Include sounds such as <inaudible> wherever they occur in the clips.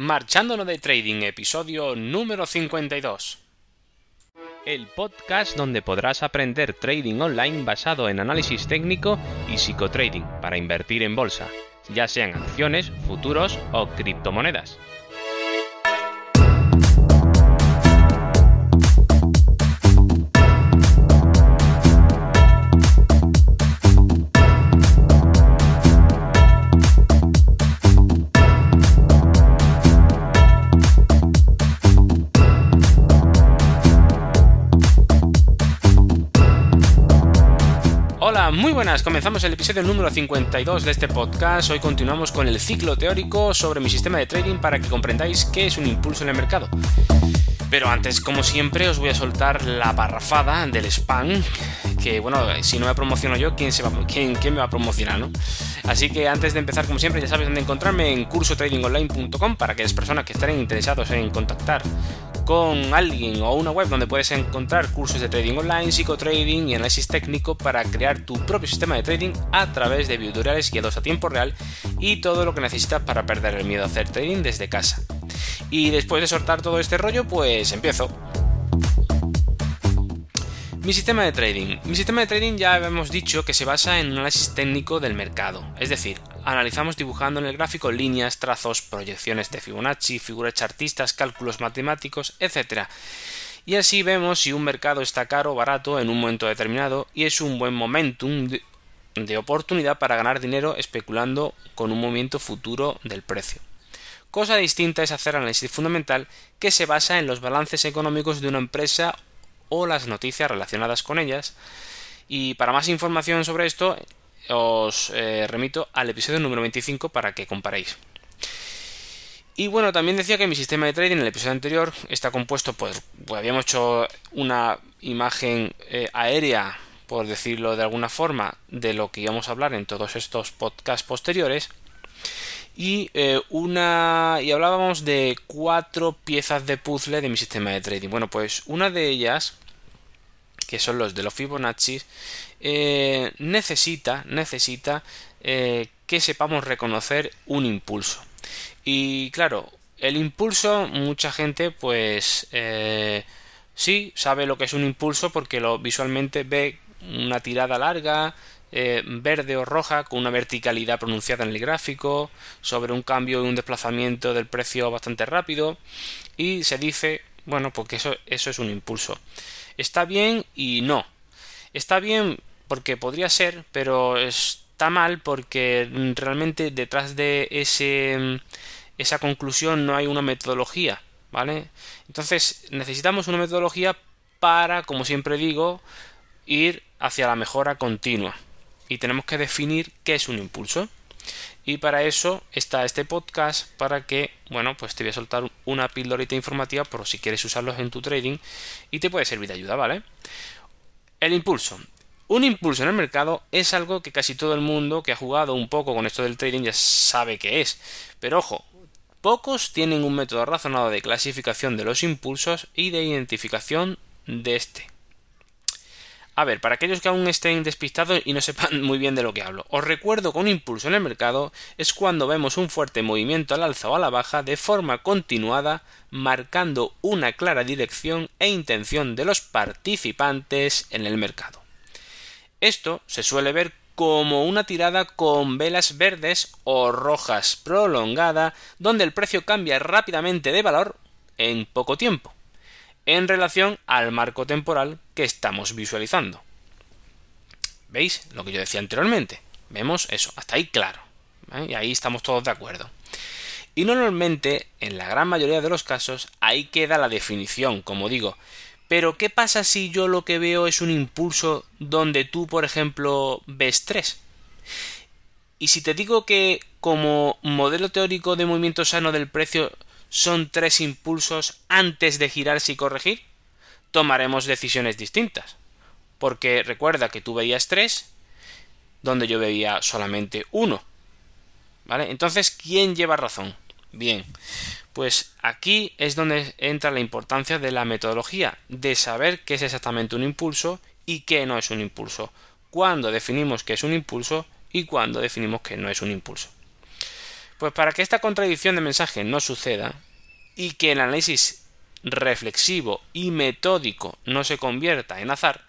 Marchándonos de Trading, episodio número 52. El podcast donde podrás aprender trading online basado en análisis técnico y psicotrading para invertir en bolsa, ya sean acciones, futuros o criptomonedas. Hola, muy buenas. Comenzamos el episodio número 52 de este podcast. Hoy continuamos con el ciclo teórico sobre mi sistema de trading para que comprendáis qué es un impulso en el mercado. Pero antes, como siempre, os voy a soltar la parrafada del spam. Que bueno, si no me promociono yo, ¿quién, se va, me va a promocionar, no? Así que antes de empezar, como siempre, ya sabes dónde encontrarme en cursotradingonline.com para aquellas personas que estén interesados en contactar con alguien o una web donde puedes encontrar cursos de trading online, psicotrading y análisis técnico para crear tu propio sistema de trading a través de videotutoriales guiados a tiempo real y todo lo que necesitas para perder el miedo a hacer trading desde casa. Y después de soltar todo este rollo, pues empiezo. Mi sistema de trading. Mi sistema de trading ya hemos dicho que se basa en un análisis técnico del mercado, es decir, analizamos dibujando en el gráfico líneas, trazos, proyecciones de Fibonacci, figuras chartistas, cálculos matemáticos, etc. Y así vemos si un mercado está caro o barato en un momento determinado y es un buen momentum de, oportunidad para ganar dinero especulando con un movimiento futuro del precio. Cosa distinta es hacer análisis fundamental que se basa en los balances económicos de una empresa o las noticias relacionadas con ellas. Y para más información sobre esto, os eh, remito al episodio número 25 para que comparéis. Y bueno, también decía que mi sistema de trading en el episodio anterior está compuesto, pues, pues habíamos hecho una imagen eh, aérea, por decirlo de alguna forma, de lo que íbamos a hablar en todos estos podcasts posteriores. Y eh, una. y hablábamos de cuatro piezas de puzzle de mi sistema de trading. Bueno, pues una de ellas, que son los de los Fibonacci, eh, necesita, necesita eh, que sepamos reconocer un impulso. Y claro, el impulso, mucha gente, pues eh, sí sabe lo que es un impulso porque lo visualmente ve una tirada larga, verde o roja con una verticalidad pronunciada en el gráfico, sobre un cambio y un desplazamiento del precio bastante rápido y se dice, bueno, porque eso, eso es un impulso. Está bien y no. Está bien porque podría ser, pero está mal porque realmente detrás de ese, esa conclusión no hay una metodología, ¿vale? Entonces necesitamos una metodología para, como siempre digo, ir hacia la mejora continua. Y tenemos que definir qué es un impulso. Y para eso está este podcast para que, bueno, pues te voy a soltar una pildorita informativa por si quieres usarlos en tu trading y te puede servir de ayuda, ¿vale? El impulso. Un impulso en el mercado es algo que casi todo el mundo que ha jugado un poco con esto del trading ya sabe que es. Pero ojo, pocos tienen un método razonado de clasificación de los impulsos y de identificación de este. A ver, para aquellos que aún estén despistados y no sepan <laughs> muy bien de lo que hablo, os recuerdo que un impulso en el mercado es cuando vemos un fuerte movimiento al alza o a la baja de forma continuada, marcando una clara dirección e intención de los participantes en el mercado. Esto se suele ver como una tirada con velas verdes o rojas prolongada, donde el precio cambia rápidamente de valor en poco tiempo, en relación al marco temporal que estamos visualizando. ¿Veis lo que yo decía anteriormente? Vemos eso, hasta ahí claro. Y ahí estamos todos de acuerdo. Y normalmente, en la gran mayoría de los casos, ahí queda la definición, como digo, pero ¿qué pasa si yo lo que veo es un impulso donde tú, por ejemplo, ves tres? Y si te digo que como modelo teórico de movimiento sano del precio son tres impulsos antes de girarse y corregir, tomaremos decisiones distintas. Porque recuerda que tú veías tres, donde yo veía solamente uno. ¿Vale? Entonces, ¿quién lleva razón? Bien, pues aquí es donde entra la importancia de la metodología, de saber qué es exactamente un impulso y qué no es un impulso, cuándo definimos qué es un impulso y cuándo definimos que no es un impulso. Pues para que esta contradicción de mensaje no suceda y que el análisis reflexivo y metódico no se convierta en azar,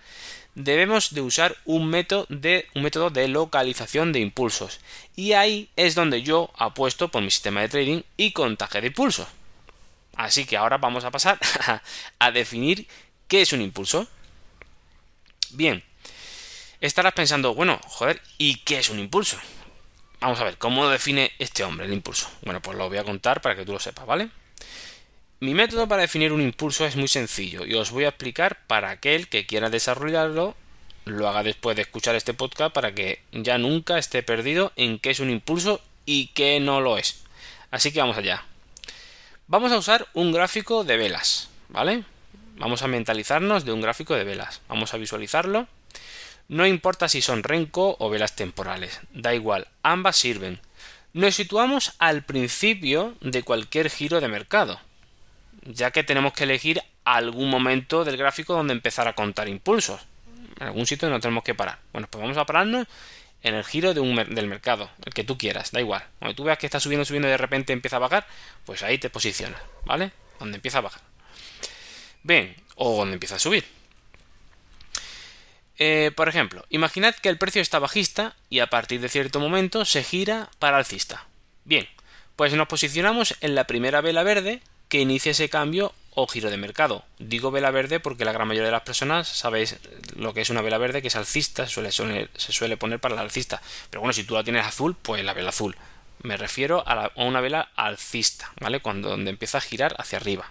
debemos de usar un método de, un método de localización de impulsos. Y ahí es donde yo apuesto por mi sistema de trading y contaje de impulsos. Así que ahora vamos a pasar <laughs> a definir qué es un impulso. Bien, estarás pensando, bueno, joder, ¿y qué es un impulso? Vamos a ver, ¿cómo define este hombre el impulso? Bueno, pues lo voy a contar para que tú lo sepas, ¿vale? Mi método para definir un impulso es muy sencillo y os voy a explicar para aquel que quiera desarrollarlo lo haga después de escuchar este podcast para que ya nunca esté perdido en qué es un impulso y qué no lo es. Así que vamos allá. Vamos a usar un gráfico de velas, ¿vale? Vamos a mentalizarnos de un gráfico de velas. Vamos a visualizarlo. No importa si son renco o velas temporales, da igual, ambas sirven. Nos situamos al principio de cualquier giro de mercado ya que tenemos que elegir algún momento del gráfico donde empezar a contar impulsos. En algún sitio no tenemos que parar. Bueno, pues vamos a pararnos en el giro del mercado, el que tú quieras, da igual. Cuando tú veas que está subiendo, subiendo y de repente empieza a bajar, pues ahí te posicionas, ¿vale? Donde empieza a bajar. Bien, o donde empieza a subir. Eh, por ejemplo, imaginad que el precio está bajista y a partir de cierto momento se gira para alcista. Bien, pues nos posicionamos en la primera vela verde que inicie ese cambio o giro de mercado. Digo vela verde porque la gran mayoría de las personas sabéis lo que es una vela verde, que es alcista, se suele, suele poner para la alcista. Pero bueno, si tú la tienes azul, pues la vela azul. Me refiero a, una vela alcista, ¿vale? Cuando donde empieza a girar hacia arriba.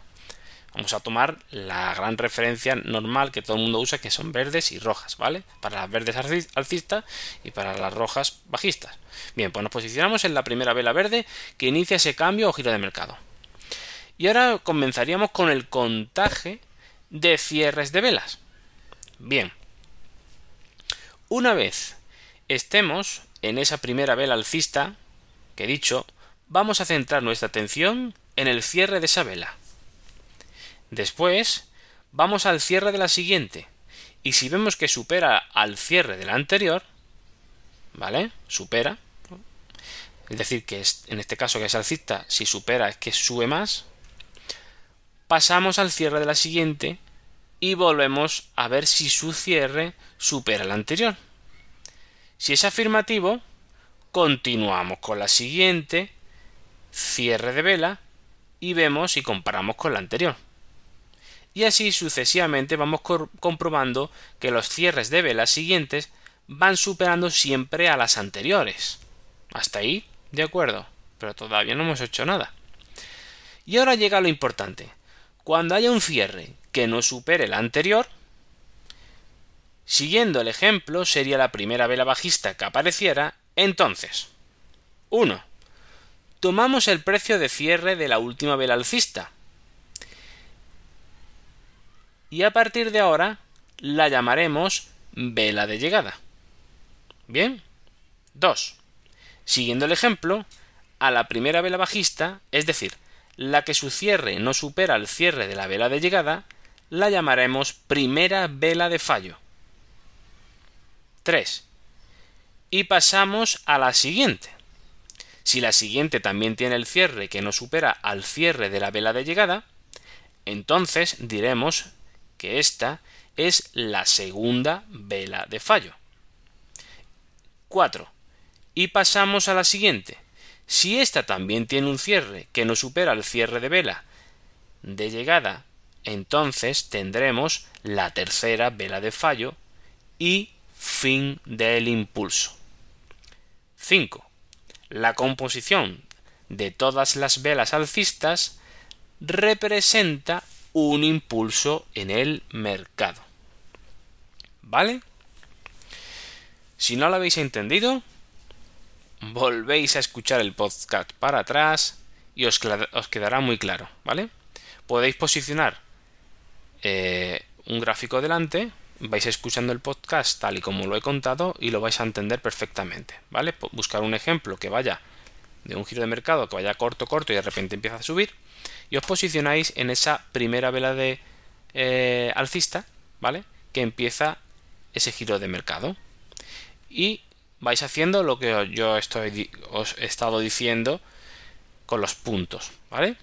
Vamos a tomar la gran referencia normal que todo el mundo usa, que son verdes y rojas, ¿vale? Para las verdes alcistas y para las rojas bajistas. Bien, pues nos posicionamos en la primera vela verde que inicia ese cambio o giro de mercado. Y ahora comenzaríamos con el contaje de cierres de velas. Bien. Una vez estemos en esa primera vela alcista que he dicho, vamos a centrar nuestra atención en el cierre de esa vela. Después, vamos al cierre de la siguiente. Y si vemos que supera al cierre de la anterior, ¿vale? Supera. Es decir, que en este caso que es alcista, si supera es que sube más, pasamos al cierre de la siguiente y volvemos a ver si su cierre supera el anterior. Si es afirmativo, continuamos con la siguiente, cierre de vela, y vemos si comparamos con la anterior. Y así sucesivamente vamos comprobando que los cierres de vela siguientes van superando siempre a las anteriores. Hasta ahí, de acuerdo, pero todavía no hemos hecho nada. Y ahora llega lo importante. Cuando haya un cierre que no supere el anterior, siguiendo el ejemplo sería la primera vela bajista que apareciera, entonces 1. Tomamos el precio de cierre de la última vela alcista. Y a partir de ahora la llamaremos vela de llegada. Bien. 2. Siguiendo el ejemplo, a la primera vela bajista, es decir, la que su cierre no supera el cierre de la vela de llegada, la llamaremos primera vela de fallo. 3. Y pasamos a la siguiente. Si la siguiente también tiene el cierre que no supera al cierre de la vela de llegada, entonces diremos que esta es la segunda vela de fallo. 4. Y pasamos a la siguiente. Si ésta también tiene un cierre que no supera el cierre de vela de llegada, entonces tendremos la tercera vela de fallo y fin del impulso. 5. La composición de todas las velas alcistas representa un impulso en el mercado. ¿Vale? Si no lo habéis entendido, volvéis a escuchar el podcast para atrás y os, quedará muy claro, ¿vale? Podéis posicionar eh, un gráfico delante, vais escuchando el podcast tal y como lo he contado y lo vais a entender perfectamente, ¿vale? Buscar un ejemplo que vaya de un giro de mercado que vaya corto, corto y de repente empieza a subir y os posicionáis en esa primera vela de eh, alcista, ¿vale? Que empieza ese giro de mercado. Y vais haciendo lo que yo estoy, os he estado diciendo con los puntos, ¿vale?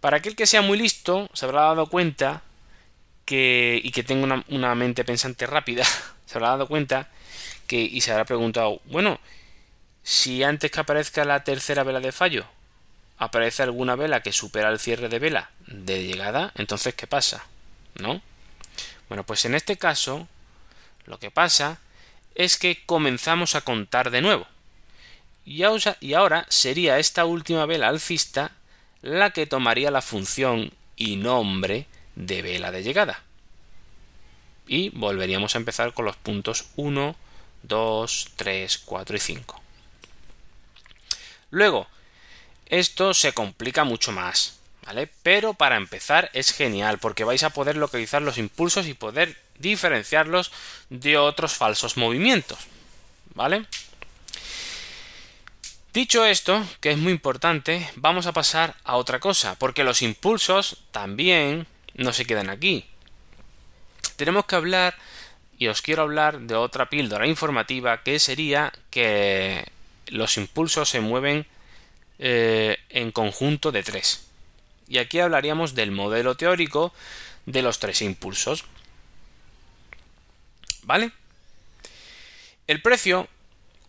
Para aquel que sea muy listo, se habrá dado cuenta que, y que tenga una, una mente pensante rápida, <laughs> se habrá dado cuenta que, y se habrá preguntado, bueno, si antes que aparezca la tercera vela de fallo, aparece alguna vela que supera el cierre de vela de llegada, entonces ¿qué pasa? ¿No? Bueno, pues en este caso, lo que pasa es que comenzamos a contar de nuevo. Y ahora sería esta última vela alcista la que tomaría la función y nombre de vela de llegada. Y volveríamos a empezar con los puntos 1, 2, 3, 4 y 5. Luego, esto se complica mucho más, ¿vale? Pero para empezar es genial porque vais a poder localizar los impulsos y poder diferenciarlos de otros falsos movimientos, ¿vale? Dicho esto, que es muy importante, vamos a pasar a otra cosa, porque los impulsos también no se quedan aquí. Tenemos que hablar, y os quiero hablar de otra píldora informativa, que sería que los impulsos se mueven eh, en conjunto de tres. Y aquí hablaríamos del modelo teórico de los tres impulsos. ¿Vale? El precio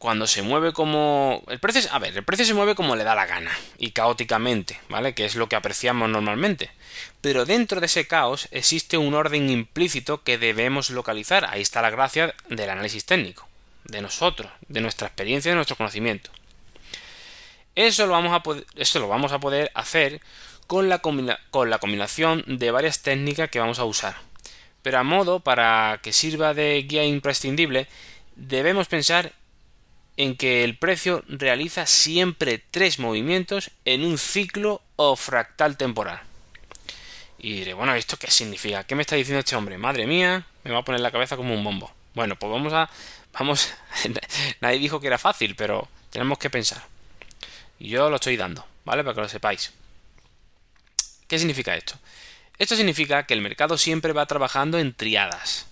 cuando se mueve como. El precio, a ver, el precio se mueve como le da la gana y caóticamente, ¿vale? Que es lo que apreciamos normalmente. Pero dentro de ese caos existe un orden implícito que debemos localizar. Ahí está la gracia del análisis técnico, de nosotros, de nuestra experiencia, de nuestro conocimiento. Eso lo vamos a poder, eso lo vamos a poder hacer con la, con la combinación de varias técnicas que vamos a usar. Pero a modo para que sirva de guía imprescindible, debemos pensar en que el precio realiza siempre tres movimientos en un ciclo o fractal temporal. Y diré, bueno, ¿esto qué significa? ¿Qué me está diciendo este hombre? Madre mía, me va a poner la cabeza como un bombo. Bueno, pues vamos a. Vamos. <laughs> Nadie dijo que era fácil, pero tenemos que pensar. Yo lo estoy dando, ¿vale? Para que lo sepáis. ¿Qué significa esto? Esto significa que el mercado siempre va trabajando en triadas.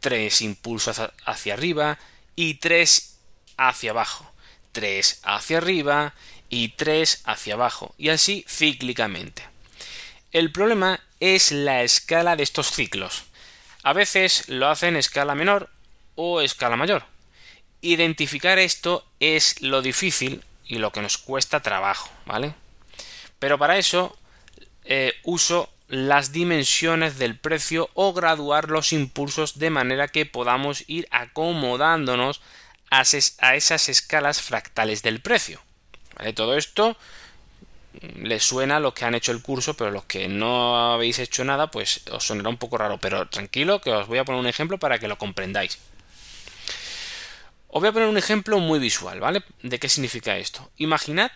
Tres impulsos hacia arriba y tres hacia abajo, 3 hacia arriba y 3 hacia abajo, y así cíclicamente. El problema es la escala de estos ciclos. A veces lo hacen en escala menor o escala mayor. Identificar esto es lo difícil y lo que nos cuesta trabajo, ¿vale? Pero para eso eh, uso las dimensiones del precio o graduar los impulsos de manera que podamos ir acomodándonos a, esas escalas fractales del precio. Todo esto les suena a los que han hecho el curso, pero los que no habéis hecho nada, pues os sonará un poco raro. Pero tranquilo, que os voy a poner un ejemplo para que lo comprendáis. Os voy a poner un ejemplo muy visual, ¿vale? ¿De qué significa esto? Imaginad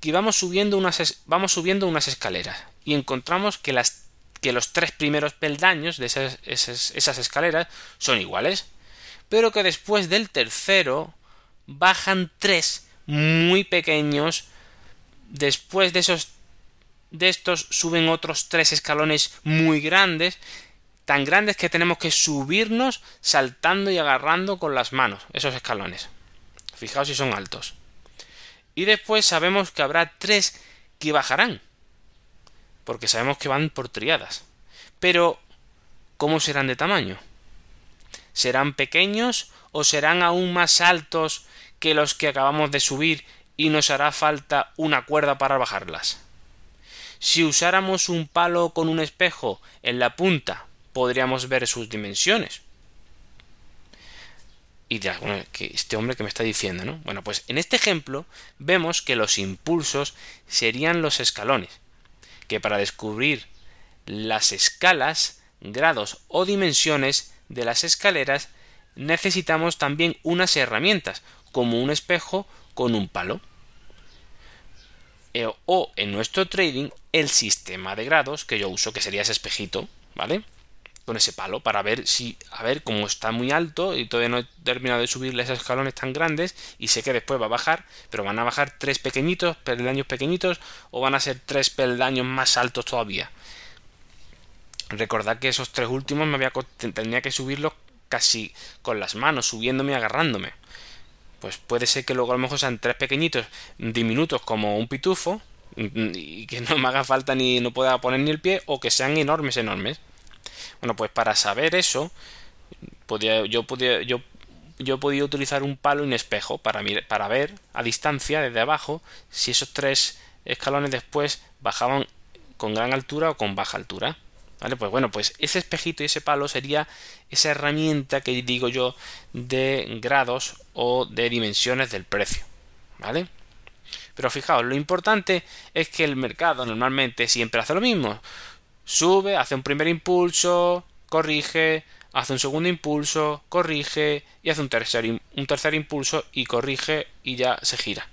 que vamos subiendo unas, vamos subiendo unas escaleras y encontramos que, las, que los tres primeros peldaños de esas, esas escaleras son iguales pero que después del tercero bajan tres muy pequeños. Después de esos de estos suben otros tres escalones muy grandes, tan grandes que tenemos que subirnos saltando y agarrando con las manos esos escalones. Fijaos si son altos. Y después sabemos que habrá tres que bajarán, porque sabemos que van por triadas. Pero, ¿cómo serán de tamaño? ¿Serán pequeños o serán aún más altos que los que acabamos de subir y nos hará falta una cuerda para bajarlas? Si usáramos un palo con un espejo en la punta, podríamos ver sus dimensiones. Y dirás, bueno, que este hombre que me está diciendo, ¿no? Bueno, pues en este ejemplo vemos que los impulsos serían los escalones, que para descubrir las escalas, grados o dimensiones de las escaleras necesitamos también unas herramientas, como un espejo con un palo. E, o en nuestro trading, el sistema de grados que yo uso, que sería ese espejito, ¿vale? Con ese palo, para ver si, a ver, como está muy alto y todavía no he terminado de subirle esos escalones tan grandes, y sé que después va a bajar, pero van a bajar tres pequeñitos, peldaños pequeñitos, o van a ser tres peldaños más altos todavía. Recordad que esos tres últimos me había, tendría que subirlos casi con las manos, subiéndome y agarrándome. Pues puede ser que luego a lo mejor sean tres pequeñitos, diminutos como un pitufo, y que no me haga falta ni no pueda poner ni el pie, o que sean enormes, enormes. Bueno, pues para saber eso, podía, yo, podía, yo, yo podía utilizar un palo y un espejo para, para ver a distancia, desde abajo, si esos tres escalones después bajaban con gran altura o con baja altura. ¿Vale? Pues bueno, pues ese espejito y ese palo sería esa herramienta que digo yo de grados o de dimensiones del precio. ¿Vale? Pero fijaos, lo importante es que el mercado normalmente siempre hace lo mismo. Sube, hace un primer impulso, corrige, hace un segundo impulso, corrige y hace un tercer, un tercer impulso y corrige y ya se gira.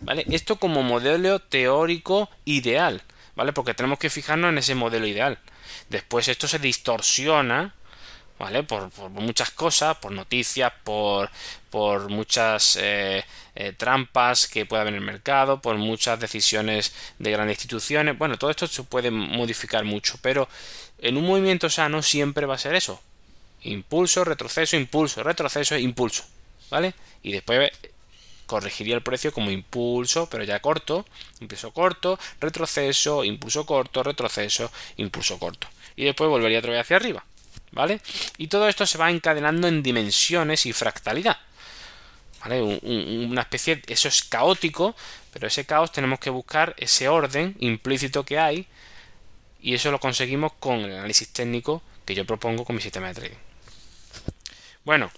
¿Vale? Esto como modelo teórico ideal, ¿vale? Porque tenemos que fijarnos en ese modelo ideal. Después esto se distorsiona, ¿vale? Por, muchas cosas, por noticias, por, por muchas eh, eh, trampas que puede haber en el mercado, por muchas decisiones de grandes instituciones. Bueno, todo esto se puede modificar mucho, pero en un movimiento sano siempre va a ser eso. Impulso, retroceso, impulso, retroceso, impulso. ¿Vale? Y después corregiría el precio como impulso, pero ya corto, impulso corto, retroceso, impulso corto, retroceso, impulso corto. Y después volvería otra vez hacia arriba. ¿Vale? Y todo esto se va encadenando en dimensiones y fractalidad. ¿Vale? una especie, eso es caótico, pero ese caos tenemos que buscar ese orden implícito que hay y eso lo conseguimos con el análisis técnico que yo propongo con mi sistema de trading. Bueno,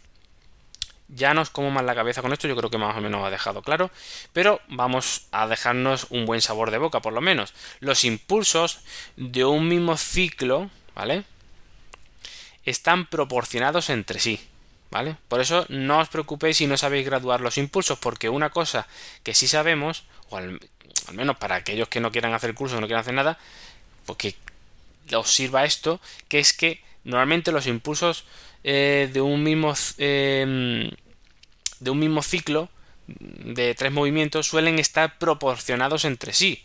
ya nos como más la cabeza con esto, yo creo que más o menos ha dejado claro, pero vamos a dejarnos un buen sabor de boca por lo menos. Los impulsos de un mismo ciclo, ¿vale? Están proporcionados entre sí, ¿vale? Por eso no os preocupéis si no sabéis graduar los impulsos, porque una cosa que sí sabemos, o al, menos para aquellos que no quieran hacer curso, no quieran hacer nada, porque os sirva esto, que es que normalmente los impulsos eh, de un mismo em, de un mismo ciclo de tres movimientos suelen estar proporcionados entre sí.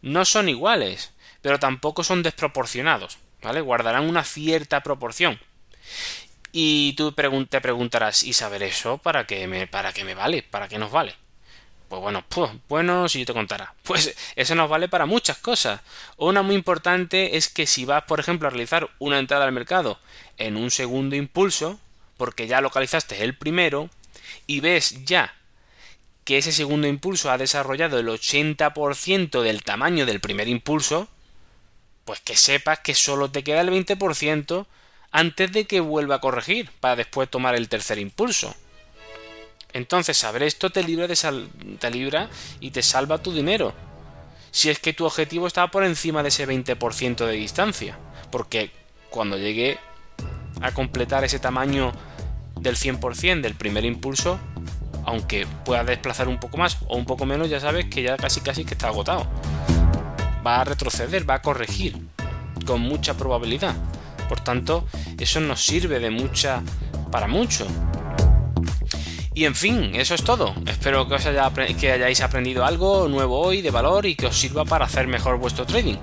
No son iguales, pero tampoco son desproporcionados, ¿vale? Guardarán una cierta proporción. Y tú te preguntarás, ¿y saber eso para qué me, para qué me vale? ¿Para qué nos vale? Pues bueno, pues bueno, si yo te contara. <laughs> Pues eso nos vale para muchas cosas. Una muy importante es que si vas, por ejemplo, a realizar una entrada al mercado en un segundo impulso, porque ya localizaste el primero, y ves ya que ese segundo impulso ha desarrollado el 80% del tamaño del primer impulso, pues que sepas que solo te queda el 20% antes de que vuelva a corregir, para después tomar el tercer impulso. Entonces, saber esto te libra, te libra y te salva tu dinero. Si es que tu objetivo está por encima de ese 20% de distancia. Porque cuando llegue a completar ese tamaño del 100% del primer impulso, aunque pueda desplazar un poco más o un poco menos, ya sabes que ya casi casi que está agotado. Va a retroceder, va a corregir, con mucha probabilidad. Por tanto, eso nos sirve de mucha para mucho. Y en fin, eso es todo. Espero que, os hayáis aprendido algo nuevo hoy de valor y que os sirva para hacer mejor vuestro trading.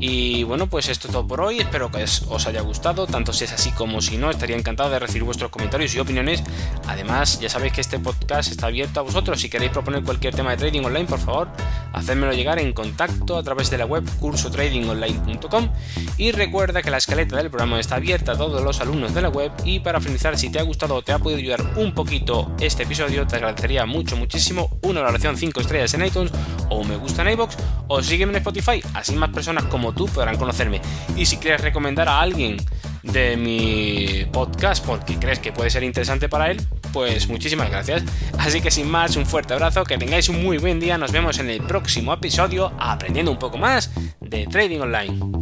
Y bueno, pues esto es todo por hoy. Espero que os haya gustado, tanto si es así como si no. Estaría encantado de recibir vuestros comentarios y opiniones. Además, ya sabéis que este podcast está abierto a vosotros. Si queréis proponer cualquier tema de trading online, por favor, hacedmelo llegar en contacto a través de la web cursotradingonline.com. Y recuerda que la escaleta del programa está abierta a todos los alumnos de la web. Y para finalizar, si te ha gustado o te ha podido ayudar un poquito este episodio, te agradecería mucho, muchísimo una valoración 5 estrellas en iTunes o un me gusta en iBox o sígueme en Spotify. Así más personas como tú podrán conocerme. Y si quieres recomendar a alguien de mi podcast porque crees que puede ser interesante para él, pues muchísimas gracias. Así que sin más, un fuerte abrazo, que tengáis un muy buen día, nos vemos en el próximo episodio aprendiendo un poco más de Trading Online.